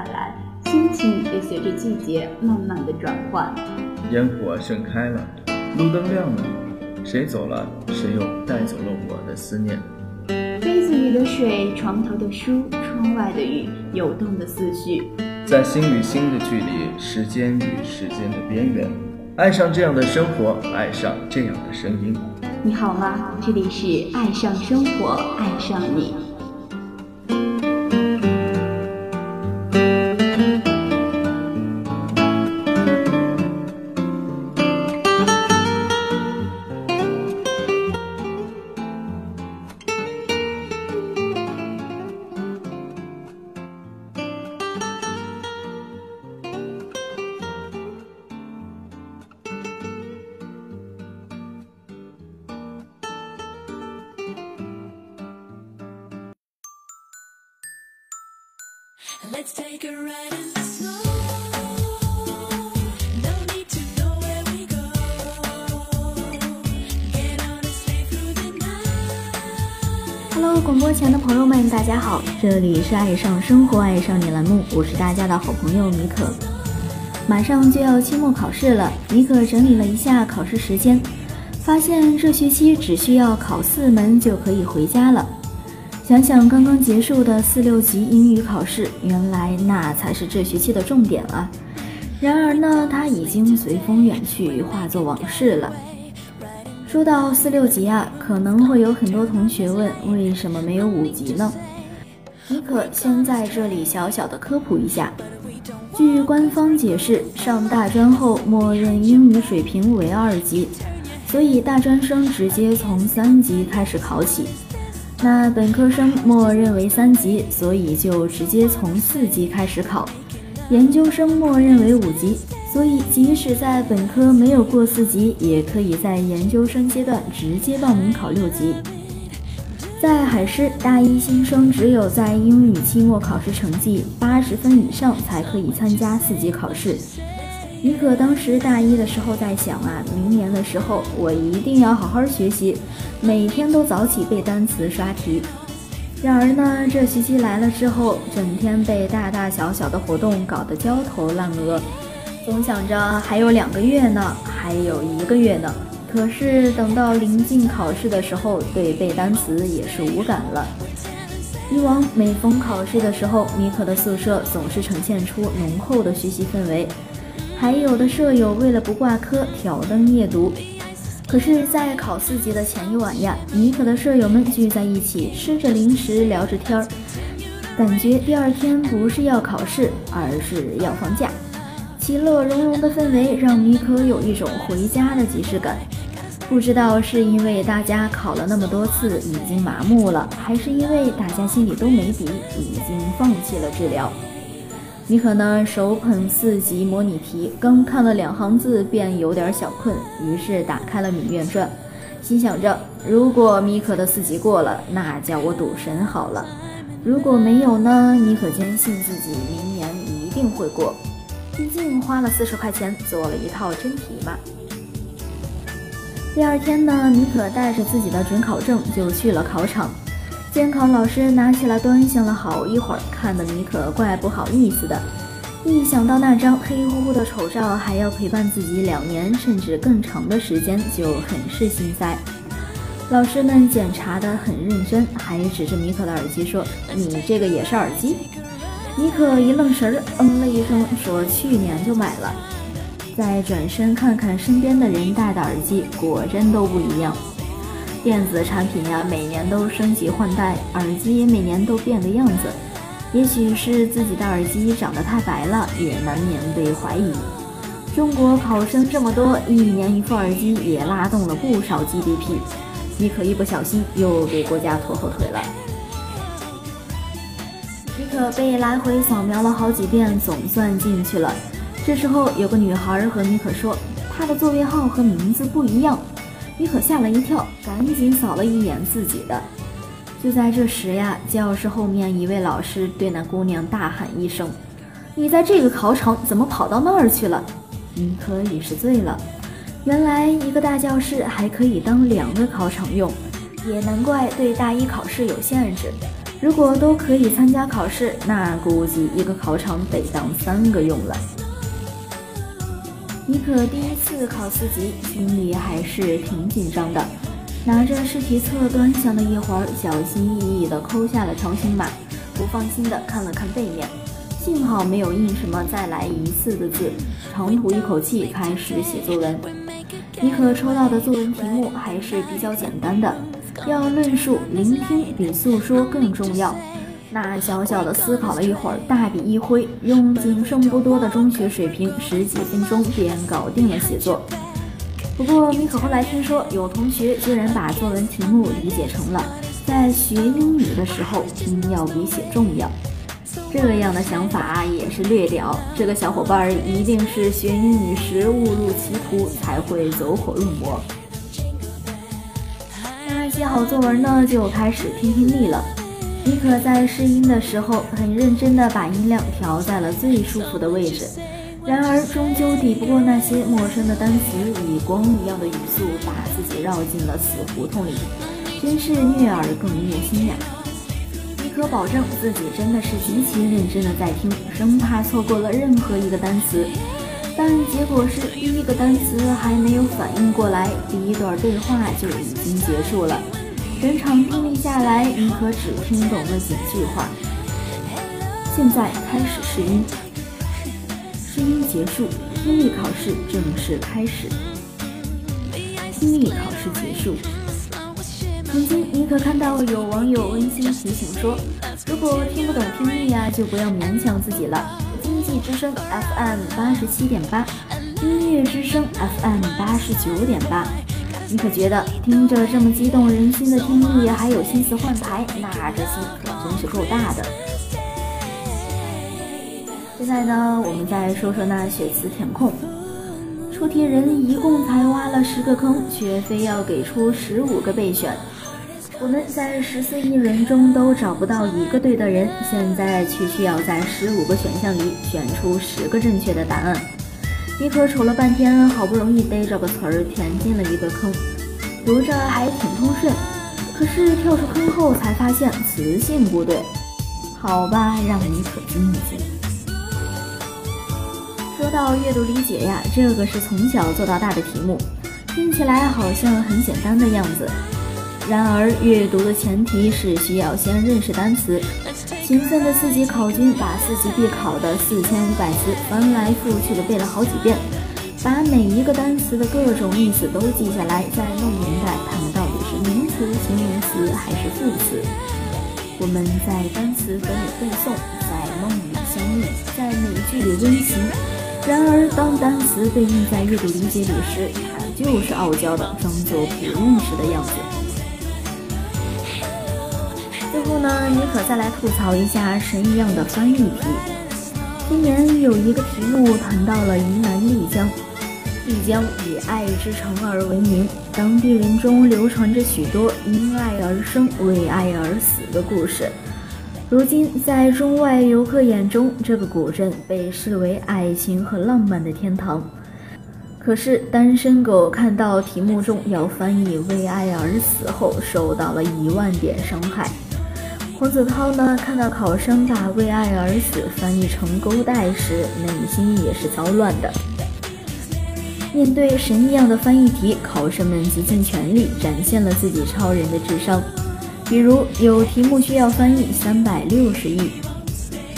下来，心情也随着季节慢慢的转换。烟火盛开了，路灯亮了，谁走了，谁又带走了我的思念。杯子里的水，床头的书，窗外的雨，游动的思绪，在心与心的距离，时间与时间的边缘，爱上这样的生活，爱上这样的声音。你好吗？这里是爱上生活，爱上你。Let's take a ride Hello，广播前的朋友们，大家好，这里是爱上生活、爱上你栏目，我是大家的好朋友米可。马上就要期末考试了，米可整理了一下考试时间，发现这学期只需要考四门就可以回家了。想想刚刚结束的四六级英语考试，原来那才是这学期的重点啊！然而呢，它已经随风远去，化作往事了。说到四六级啊，可能会有很多同学问，为什么没有五级呢？你可先在这里小小的科普一下。据官方解释，上大专后默认英语水平为二级，所以大专生直接从三级开始考起。那本科生默认为三级，所以就直接从四级开始考；研究生默认为五级，所以即使在本科没有过四级，也可以在研究生阶段直接报名考六级。在海师，大一新生只有在英语期末考试成绩八十分以上，才可以参加四级考试。尼可当时大一的时候在想啊，明年的时候我一定要好好学习，每天都早起背单词、刷题。然而呢，这学期来了之后，整天被大大小小的活动搞得焦头烂额，总想着还有两个月呢，还有一个月呢。可是等到临近考试的时候，对背单词也是无感了。以往每逢考试的时候，米可的宿舍总是呈现出浓厚的学习氛围。还有的舍友为了不挂科挑灯夜读，可是，在考四级的前一晚呀，尼可的舍友们聚在一起吃着零食聊着天儿，感觉第二天不是要考试，而是要放假。其乐融融的氛围让尼可有一种回家的即视感。不知道是因为大家考了那么多次已经麻木了，还是因为大家心里都没底，已经放弃了治疗。米可呢，手捧四级模拟题，刚看了两行字便有点小困，于是打开了《芈月传》，心想着，如果米可的四级过了，那叫我赌神好了；如果没有呢，米可坚信自己明年一定会过，毕竟花了四十块钱做了一套真题嘛。第二天呢，米可带着自己的准考证就去了考场。监考老师拿起来端详了好一会儿，看得米可怪不好意思的。一想到那张黑乎乎的丑照还要陪伴自己两年甚至更长的时间，就很是心塞。老师们检查得很认真，还指着米可的耳机说：“你这个也是耳机？”米可一愣神，嗯了一声，说：“去年就买了。”再转身看看身边的人戴的耳机，果真都不一样。电子产品呀，每年都升级换代，耳机也每年都变个样子。也许是自己的耳机长得太白了，也难免被怀疑。中国考生这么多，一年一副耳机也拉动了不少 GDP。你可一不小心又给国家拖后腿了。你可被来回扫描了好几遍，总算进去了。这时候有个女孩和米可说，她的座位号和名字不一样。米可吓了一跳，赶紧扫了一眼自己的。就在这时呀，教室后面一位老师对那姑娘大喊一声：“你在这个考场怎么跑到那儿去了？”米可也是醉了。原来一个大教室还可以当两个考场用，也难怪对大一考试有限制。如果都可以参加考试，那估计一个考场得当三个用了。尼可第一次考四级，心里还是挺紧张的，拿着试题册端详了一会儿，小心翼翼地抠下了条形码，不放心地看了看背面，幸好没有印什么“再来一次”的字，长吐一口气，开始写作文。尼可抽到的作文题目还是比较简单的。要论述，聆听比诉说更重要。那小小的思考了一会儿，大笔一挥，用仅剩不多的中学水平，十几分钟便搞定了写作。不过，米可后来听说，有同学居然把作文题目理解成了在学英语的时候，听要比写重要。这样的想法也是略屌。这个小伙伴一定是学英语时误入歧途，才会走火入魔。那写好作文呢，就开始听听力了。妮可在试音的时候，很认真地把音量调在了最舒服的位置。然而，终究抵不过那些陌生的单词，以光一样的语速把自己绕进了死胡同里，真是虐耳更虐心呀！妮可保证自己真的是极其认真的在听，生怕错过了任何一个单词。但结果是，第一个单词还没有反应过来，第一段对话就已经结束了。整场听力下来，你可只听懂了几句话。现在开始试音，试音结束，听力考试正式开始。听力考试结束。曾经，你可看到有网友温馨提醒说，如果听不懂听力呀，就不要勉强自己了。经济之声 FM 八十七点八，音乐之声 FM 八十九点八。你可觉得听着这么激动人心的听力，还有心思换牌？那这心可真是够大的。现在呢，我们再说说那血词填空。出题人一共才挖了十个坑，却非要给出十五个备选。我们在十四亿人中都找不到一个对的人，现在却需要在十五个选项里选出十个正确的答案。尼克瞅了半天，好不容易逮着个词儿，填进了一个坑，读着还挺通顺。可是跳出坑后才发现词性不对，好吧，让你可惊一惊。说到阅读理解呀，这个是从小做到大的题目，听起来好像很简单的样子。然而，阅读的前提是需要先认识单词。勤奋的四级考军把四级必考的四千五百词翻来覆去的背了好几遍，把每一个单词的各种意思都记下来，再弄明白它们到底是名词、形容词还是副词。我们在单词本里背诵，在梦里相遇，在美剧里温习。然而，当单词被用在阅读理解里时，它就是傲娇的，装作不认识的样子。呢，你可再来吐槽一下神一样的翻译题。今年有一个题目谈到了云南丽江，丽江以爱之城而闻名，当地人中流传着许多因爱而生、为爱而死的故事。如今，在中外游客眼中，这个古镇被视为爱情和浪漫的天堂。可是，单身狗看到题目中要翻译“为爱而死”后，受到了一万点伤害。黄子韬呢，看到考生把“为爱而死”翻译成“勾带”时，内心也是骚乱的。面对神一样的翻译题，考生们竭尽全力展现了自己超人的智商。比如有题目需要翻译三百六十亿，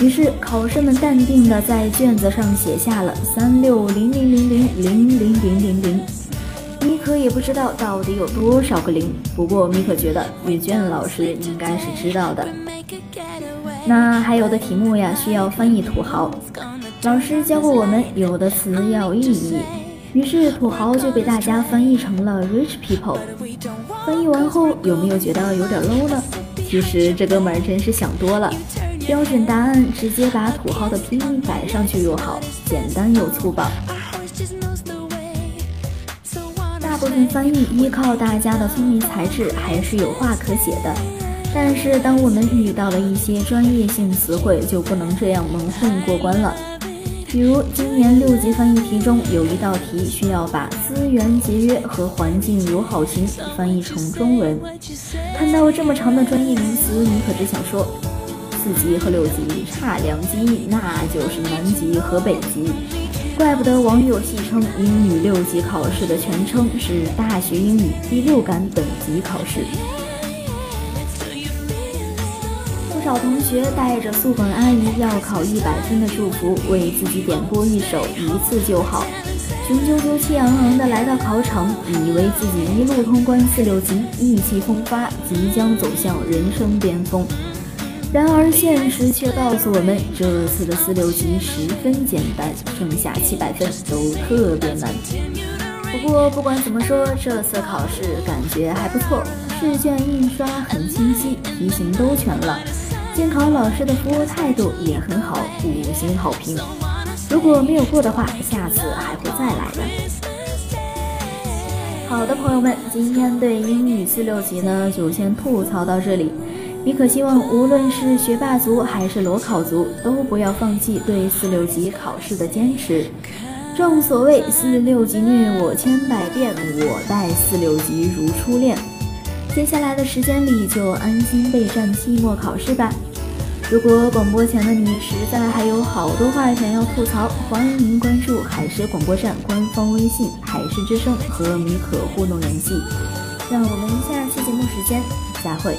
于是考生们淡定地在卷子上写下了三六零零零零零零零零零。米可也不知道到底有多少个零，不过米可觉得阅卷老师应该是知道的。那还有的题目呀，需要翻译土豪，老师教过我们，有的词要意译，于是土豪就被大家翻译成了 rich people。翻译完后有没有觉得有点 low 呢？其实这哥们儿真是想多了，标准答案直接把土豪的拼音摆上去又好，简单又粗暴。分翻译依靠大家的聪明才智还是有话可写的，但是当我们遇到了一些专业性词汇，就不能这样蒙混过关了。比如今年六级翻译题中有一道题需要把资源节约和环境友好型翻译成中文。看到这么长的专业名词，你可只想说，四级和六级差两级，那就是南极和北极。怪不得网友戏称英语六级考试的全称是大学英语第六感等级考试。不少同学带着宿管阿姨要考一百分的祝福，为自己点播一首《一次就好》，雄赳赳气昂昂地来到考场，以为自己一路通关四六级，意气风发，即将走向人生巅峰。然而现实却告诉我们，这次的四六级十分简单，剩下七百分都特别难。不过不管怎么说，这次考试感觉还不错，试卷印刷很清晰，题型都全了。监考老师的服务态度也很好，五星好评。如果没有过的话，下次还会再来的。好的，朋友们，今天对英语四六级呢，就先吐槽到这里。米可希望，无论是学霸族还是裸考族，都不要放弃对四六级考试的坚持。正所谓四六级虐我千百遍，我待四六级如初恋。接下来的时间里，就安心备战期末考试吧。如果广播前的你实在还有好多话想要吐槽，欢迎关注海蛇广播站官方微信“海狮之声”和米可互动联系。让我们下期节目时间再会。